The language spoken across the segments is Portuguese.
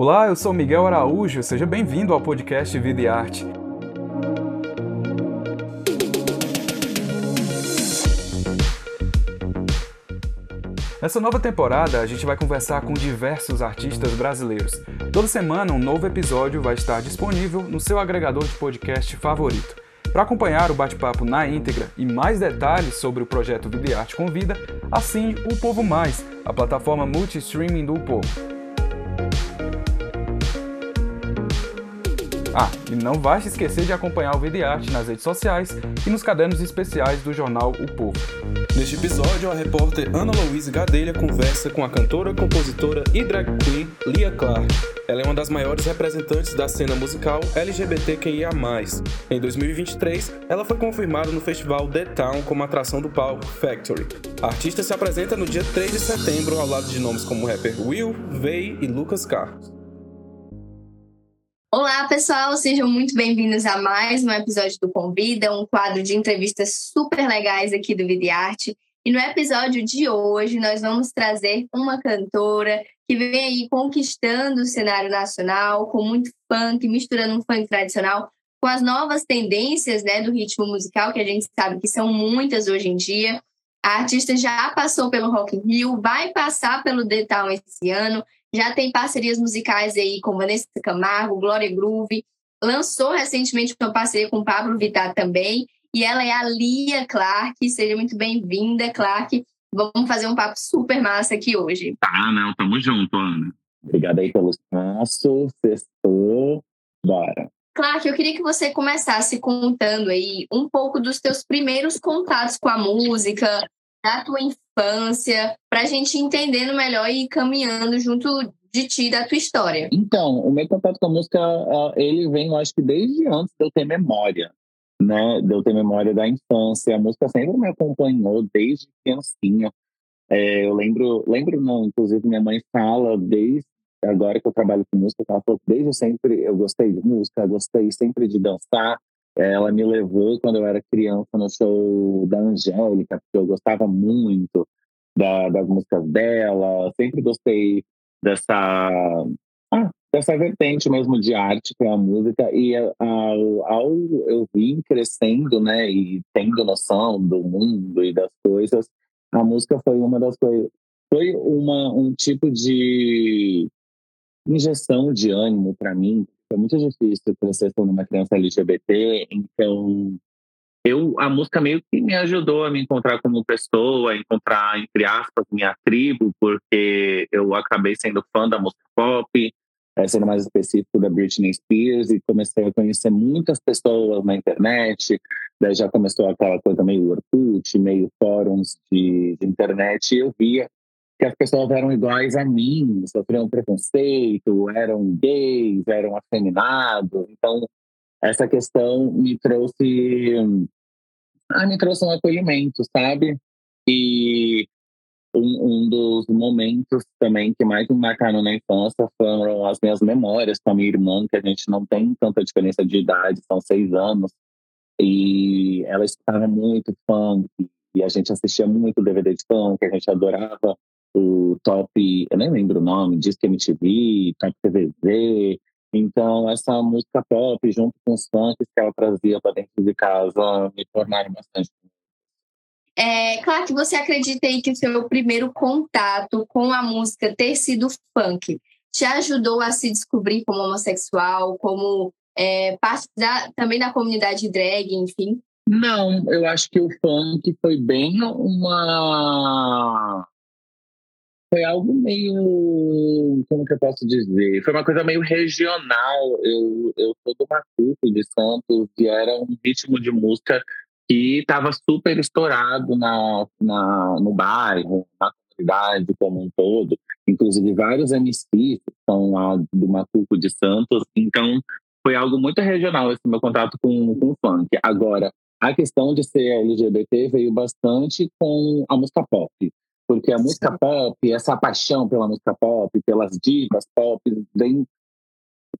Olá, eu sou Miguel Araújo, seja bem-vindo ao podcast Vida e Arte. Nessa nova temporada, a gente vai conversar com diversos artistas brasileiros. Toda semana, um novo episódio vai estar disponível no seu agregador de podcast favorito. Para acompanhar o bate-papo na íntegra e mais detalhes sobre o projeto Vida e Arte Convida, assine o Povo Mais, a plataforma multi-streaming do Povo. Ah, e não vai se esquecer de acompanhar o Videarte nas redes sociais e nos cadernos especiais do jornal O Povo. Neste episódio, a repórter Ana Louise Gadelha conversa com a cantora, compositora e drag queen Lia Clark. Ela é uma das maiores representantes da cena musical LGBTQIA+. Em 2023, ela foi confirmada no festival The Town como atração do palco Factory. A artista se apresenta no dia 3 de setembro ao lado de nomes como o rapper Will, Vey e Lucas Carlos. Olá, pessoal, sejam muito bem-vindos a mais um episódio do Convida, um quadro de entrevistas super legais aqui do Vidiarte. E no episódio de hoje, nós vamos trazer uma cantora que vem aí conquistando o cenário nacional, com muito funk, misturando um funk tradicional com as novas tendências né, do ritmo musical, que a gente sabe que são muitas hoje em dia. A artista já passou pelo Rock in Rio, vai passar pelo The Town esse ano, já tem parcerias musicais aí com Vanessa Camargo, Glória Groove, lançou recentemente uma parceria com Pablo Vittar também, e ela é a Lia Clark. Seja muito bem-vinda, Clark. Vamos fazer um papo super massa aqui hoje. Tá, não, tamo junto, Ana. Obrigada aí pelo espaço, sextou, bora. Clark, eu queria que você começasse contando aí um pouco dos teus primeiros contatos com a música, da tua infância, para a gente entendendo melhor e caminhando junto de ti, da tua história? Então, o meu contato com a música, ele vem, eu acho que desde antes de eu ter memória, né? De eu ter memória da infância. A música sempre me acompanhou desde criancinha. É, eu lembro, lembro não, inclusive minha mãe fala desde agora que eu trabalho com música, ela falou desde sempre eu gostei de música, gostei sempre de dançar, ela me levou quando eu era criança no show da Angélica, porque eu gostava muito da, das músicas dela, sempre gostei dessa ah, dessa vertente mesmo de arte que é a música. E ao, ao eu vim crescendo, né, e tendo noção do mundo e das coisas, a música foi uma das coisas, foi uma um tipo de injeção de ânimo para mim, foi muito difícil crescer sendo uma criança LGBT, então eu a música meio que me ajudou a me encontrar como pessoa, a encontrar entre aspas minha tribo, porque eu acabei sendo fã da música pop, é, sendo mais específico da Britney Spears e comecei a conhecer muitas pessoas na internet. Daí já começou aquela coisa meio Orkut, meio fóruns de, de internet e eu via que as pessoas eram iguais a mim, sofriam preconceito, eram gays, eram afeminados. Então, essa questão me trouxe, ah, me trouxe um acolhimento, sabe? E um, um, dos momentos também que mais me marcaram na infância foram as minhas memórias com a minha irmã, que a gente não tem tanta diferença de idade, são seis anos. E ela escutava muito funk, e a gente assistia muito DVD de funk, a gente adorava o Top, eu nem lembro o nome, Disque MTV, Top TVZ. Então, essa música pop, junto com os funks que ela trazia para dentro de casa, me tornaram bastante. É claro que você acredita aí que o seu primeiro contato com a música ter sido funk te ajudou a se descobrir como homossexual, como é, parte da, também da comunidade drag, enfim? Não, eu acho que o funk foi bem uma foi algo meio. Como que eu posso dizer? Foi uma coisa meio regional. Eu, eu sou do Macuco, de Santos, e era um ritmo de música que estava super estourado na, na, no bairro, na comunidade como um todo. Inclusive, vários MCs são lá do Macuco de Santos. Então, foi algo muito regional esse meu contato com, com o funk. Agora, a questão de ser LGBT veio bastante com a música pop porque a música pop, essa paixão pela música pop, pelas divas pop, vem,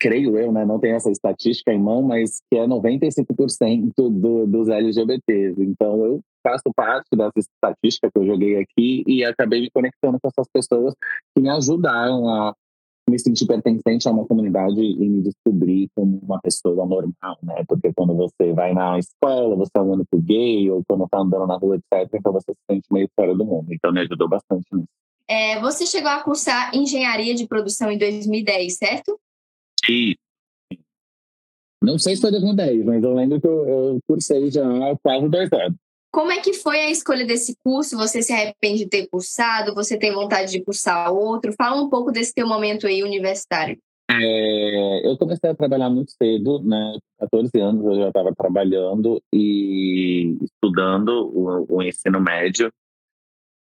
creio eu, né, não tenho essa estatística em mão, mas que é 95% do, dos LGBTs. Então eu faço parte dessa estatística que eu joguei aqui e acabei me conectando com essas pessoas que me ajudaram a, me sentir pertencente a uma comunidade e me descobrir como uma pessoa normal, né? Porque quando você vai na escola, você tá andando com gay, ou quando tá andando na rua, etc., então você se sente meio fora do mundo. Então me ajudou bastante nisso. É, você chegou a cursar engenharia de produção em 2010, certo? Sim. Não sei se foi 2010, mas eu lembro que eu, eu cursei já há quase dois anos. Como é que foi a escolha desse curso? Você se arrepende de ter cursado? Você tem vontade de cursar outro? Fala um pouco desse teu momento aí universitário. É, eu comecei a trabalhar muito cedo, né? 14 anos eu já estava trabalhando e estudando o, o, ensino médio.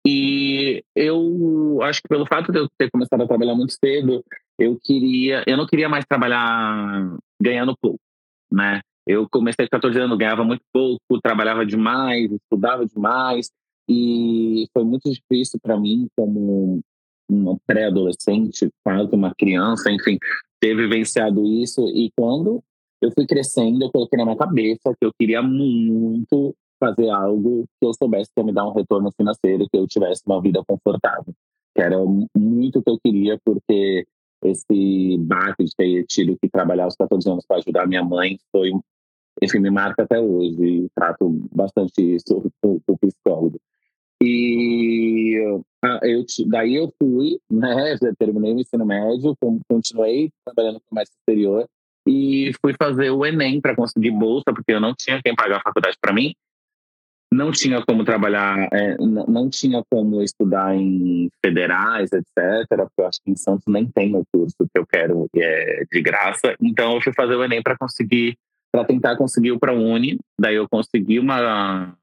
E eu acho que pelo fato de eu ter começado a trabalhar muito cedo, eu queria, eu não queria mais trabalhar ganhando pouco, né? Eu comecei com 14 anos, ganhava muito pouco, trabalhava demais, estudava demais, e foi muito difícil para mim, como uma pré-adolescente, quase uma criança, enfim, ter vivenciado isso. E quando eu fui crescendo, eu coloquei na minha cabeça que eu queria muito fazer algo que eu soubesse que ia me dar um retorno financeiro, que eu tivesse uma vida confortável. Que era muito o que eu queria, porque esse baque de ter tido que trabalhar aos 14 anos para ajudar minha mãe foi enfim, me marca até hoje trato bastante isso com o psicólogo. E eu, daí eu fui, né, já terminei o ensino médio, continuei trabalhando com comércio exterior e fui fazer o Enem para conseguir bolsa, porque eu não tinha quem pagar a faculdade para mim, não tinha como trabalhar, é, não tinha como estudar em federais, etc., porque eu acho que em Santos nem tem o curso que eu quero é, de graça, então eu fui fazer o Enem para conseguir para tentar conseguir o ProUni. Daí eu consegui uma,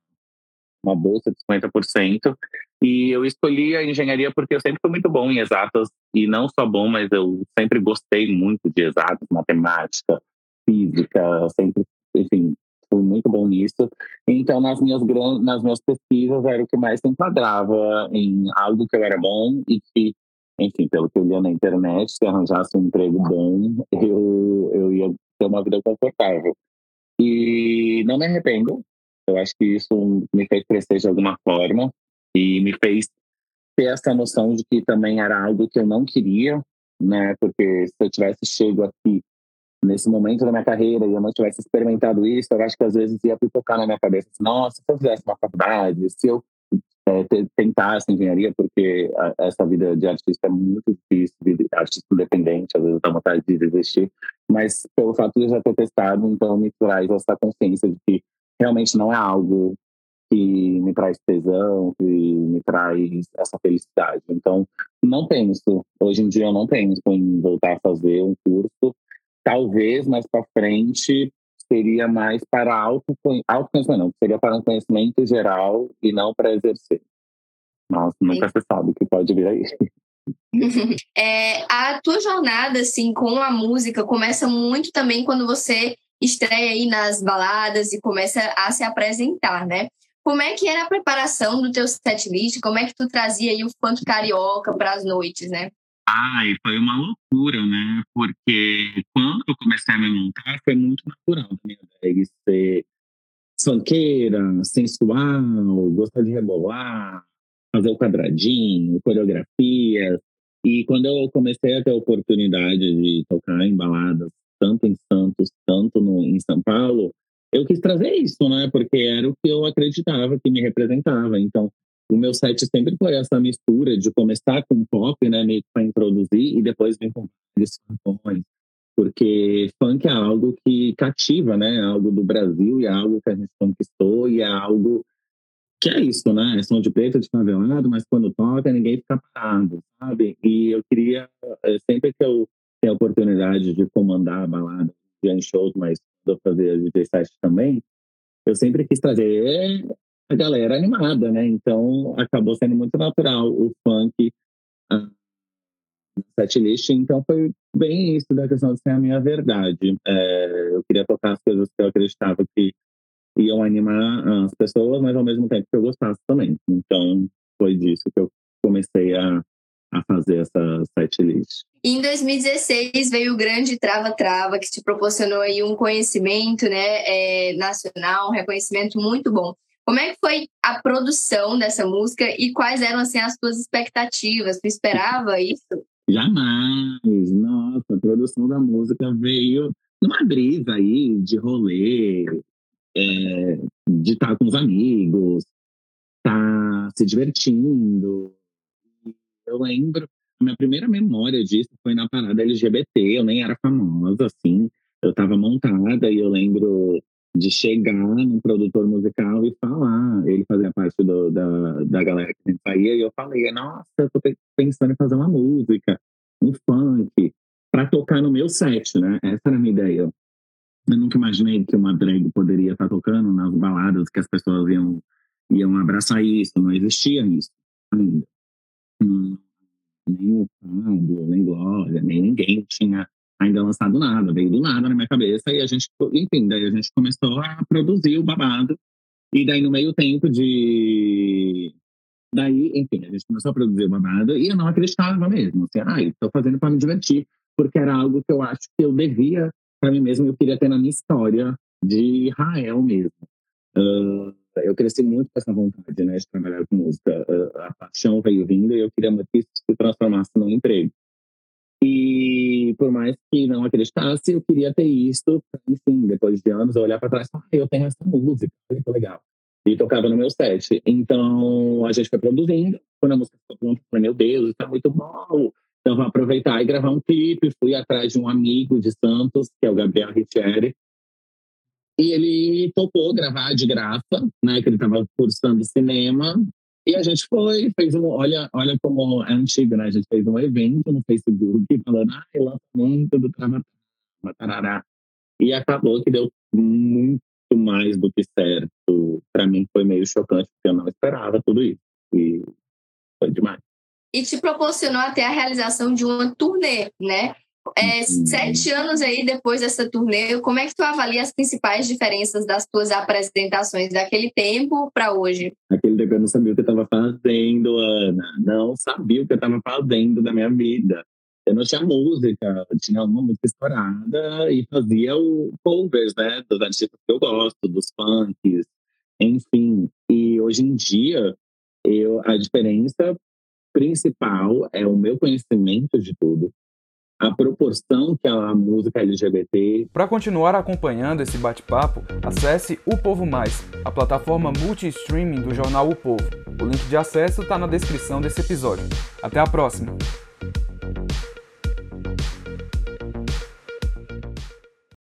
uma bolsa de 50%. E eu escolhi a engenharia porque eu sempre fui muito bom em exatas. E não só bom, mas eu sempre gostei muito de exatas, matemática, física, sempre, enfim, fui muito bom nisso. Então, nas minhas, nas minhas pesquisas, era o que mais se enquadrava em algo que eu era bom e que, enfim, pelo que eu lia na internet, se arranjasse um emprego bom, eu, eu ia ter uma vida confortável. E não me arrependo. Eu acho que isso me fez crescer de alguma forma e me fez ter essa noção de que também era algo que eu não queria, né? Porque se eu tivesse chego aqui nesse momento da minha carreira e eu não tivesse experimentado isso, eu acho que às vezes ia pipocar na minha cabeça, assim, nossa, se eu fizesse uma faculdade, se eu é, tentar essa engenharia, porque a, essa vida de artista é muito difícil, artista independente, às vezes dá vontade de desistir, mas pelo fato de eu já ter testado, então me traz essa consciência de que realmente não é algo que me traz tesão, que me traz essa felicidade. Então, não penso, hoje em dia eu não penso em voltar a fazer um curso, talvez mais para frente seria mais para autoconhecimento, não, seria para um conhecimento geral e não para exercer. Mas nunca se sabe o que pode vir aí. É, a tua jornada assim com a música começa muito também quando você estreia aí nas baladas e começa a se apresentar, né? Como é que era a preparação do teu setlist? Como é que tu trazia aí o funk carioca para as noites, né? Ai, foi uma loucura, né? Porque quando eu comecei a me montar, foi muito natural da minha drag ser funkeira, sensual, gostar de rebolar, fazer o quadradinho, coreografia. E quando eu comecei a ter a oportunidade de tocar em baladas, tanto em Santos, tanto no, em São Paulo, eu quis trazer isso, né? Porque era o que eu acreditava que me representava. Então, o meu set sempre foi essa mistura de começar com pop, né, meio que para introduzir e depois vir com vários funkões, porque funk é algo que cativa, né, é algo do Brasil e é algo que a gente conquistou e é algo que é isso, né, é som de preto de favelado, mas quando toca ninguém fica parado, sabe? E eu queria, eh, sempre que eu tenho a oportunidade de comandar a balada, de shows, mas eu fazer DJ set também, eu sempre quis trazer a galera animada, né? Então acabou sendo muito natural o funk uh, setlist. Então foi bem isso da questão de ser a minha verdade. É, eu queria tocar as coisas que eu acreditava que iam animar as pessoas, mas ao mesmo tempo que eu gostasse também. Então foi disso que eu comecei a, a fazer essa setlist. Em 2016 veio o grande Trava Trava, que te proporcionou aí um conhecimento né, é, nacional, um reconhecimento muito bom. Como é que foi a produção dessa música e quais eram assim as tuas expectativas? Tu esperava isso? Jamais! Nossa, a produção da música veio numa brisa aí de rolê, é, de estar com os amigos, estar tá se divertindo. Eu lembro, a minha primeira memória disso foi na parada LGBT, eu nem era famosa, assim. Eu estava montada e eu lembro de chegar num produtor musical e falar. Ele fazia parte do, da, da galera que a gente saía e eu falei, nossa, eu tô pensando em fazer uma música, um funk, para tocar no meu set, né? Essa era a minha ideia. Eu nunca imaginei que uma drag poderia estar tá tocando nas baladas que as pessoas iam, iam abraçar isso, não existia isso ainda. Nem o Fábio, nem Glória, nem ninguém tinha ainda lançado nada, veio do nada na minha cabeça e a gente, enfim, daí a gente começou a produzir o babado e daí no meio tempo de daí, enfim, a gente começou a produzir o babado e eu não acreditava mesmo, assim, ah, estou fazendo para me divertir, porque era algo que eu acho que eu devia para mim mesmo, eu queria ter na minha história de Israel mesmo. Uh, eu cresci muito com essa vontade, né, de trabalhar com música. Uh, a paixão veio vindo e eu queria muito que isso se transformasse num emprego. E por mais que não acreditasse, eu queria ter isso, enfim, depois de anos, eu olhar para trás e ah, eu tenho essa música, que legal. E tocava no meu set. Então, a gente foi produzindo, quando a música ficou pronta, falei, meu Deus, está muito bom. Então, vou aproveitar e gravar um clipe. Fui atrás de um amigo de Santos, que é o Gabriel Riccieri. E ele topou gravar de graça, né? Que ele estava cursando cinema. E a gente foi, fez um, olha, olha como é antigo, né? A gente fez um evento no Facebook falando, ah, lançamento do Tramatá, E acabou que deu muito mais do que certo. Para mim foi meio chocante, porque eu não esperava tudo isso. E foi demais. E te proporcionou até a realização de uma turnê, né? É, uhum. sete anos aí depois dessa turnê, como é que tu avalia as principais diferenças das tuas apresentações daquele tempo para hoje? Aquele tempo eu não sabia o que eu estava fazendo, Ana. Não sabia o que eu estava fazendo da minha vida. Eu não tinha música, eu tinha uma música estourada e fazia o covers, né, dos artistas que eu gosto, dos funks, enfim. E hoje em dia, eu, a diferença principal é o meu conhecimento de tudo, a proporção que a música LGBT. Para continuar acompanhando esse bate-papo, acesse O Povo Mais, a plataforma multi-streaming do jornal O Povo. O link de acesso está na descrição desse episódio. Até a próxima!